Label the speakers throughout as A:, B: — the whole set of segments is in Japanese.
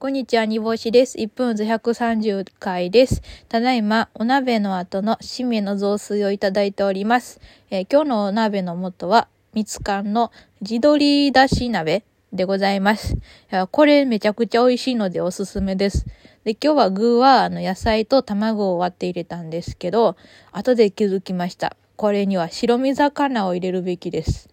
A: こんにちは、煮干しです。1分ず130回です。ただいま、お鍋の後の締めの雑炊をいただいております。えー、今日のお鍋の元は、みつかんの地鶏だし鍋でございます。これめちゃくちゃ美味しいのでおすすめです。で、今日は具は、あの、野菜と卵を割って入れたんですけど、後で気づきました。これには白身魚を入れるべきです。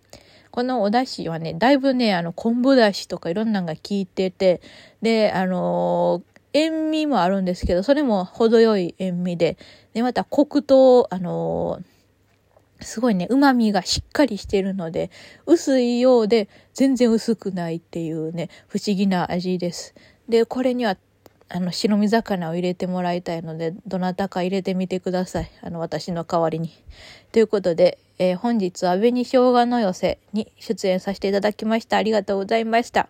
A: このお出汁はね、だいぶね、あの、昆布出汁とかいろんなのが効いてて、で、あのー、塩味もあるんですけど、それも程よい塩味で、で、またコクと、あのー、すごいね、旨味がしっかりしてるので、薄いようで全然薄くないっていうね、不思議な味です。で、これにはあの、白身魚を入れてもらいたいので、どなたか入れてみてください。あの、私の代わりに。ということで、えー、本日は紅生姜の寄せに出演させていただきました。ありがとうございました。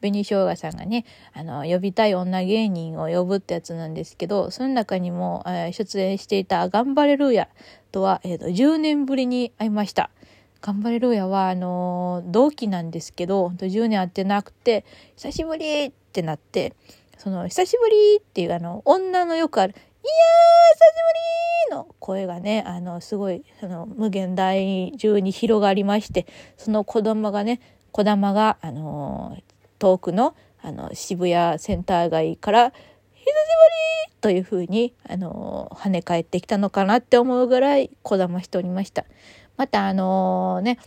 A: 紅生姜さんがね、あの、呼びたい女芸人を呼ぶってやつなんですけど、その中にも、えー、出演していた頑張れるやとは、えっ、ー、と、10年ぶりに会いました。頑張れるやは、あの同期なんですけど、10年会ってなくて、久しぶりってなって、その、久しぶりっていうあの、女のよくある、いやー、久しぶりの声がね、あの、すごい、その、無限大中に広がりまして、その子供がね、子玉が、あの遠くの、あの、渋谷センター街から、久しぶりというふうに、あの跳ね返ってきたのかなって思うぐらいこだましておりました。また、あのね、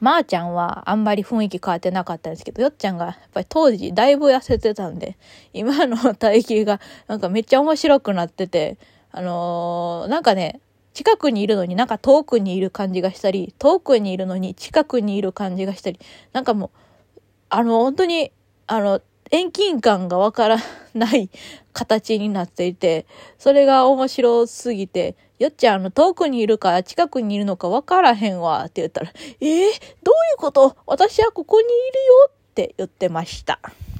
A: まー、ちゃんはあんまり雰囲気変わってなかったんですけど、よっちゃんがやっぱり当時だいぶ痩せてたんで、今の体型がなんかめっちゃ面白くなってて、あのー、なんかね、近くにいるのになんか遠くにいる感じがしたり、遠くにいるのに近くにいる感じがしたり、なんかもう、あの、本当に、あの、遠近感がわからん。ない形になっていて、それが面白すぎて、よっちゃん、あの、遠くにいるか近くにいるのかわからへんわ、って言ったら、えー、どういうこと？私はここにいるよって言ってました。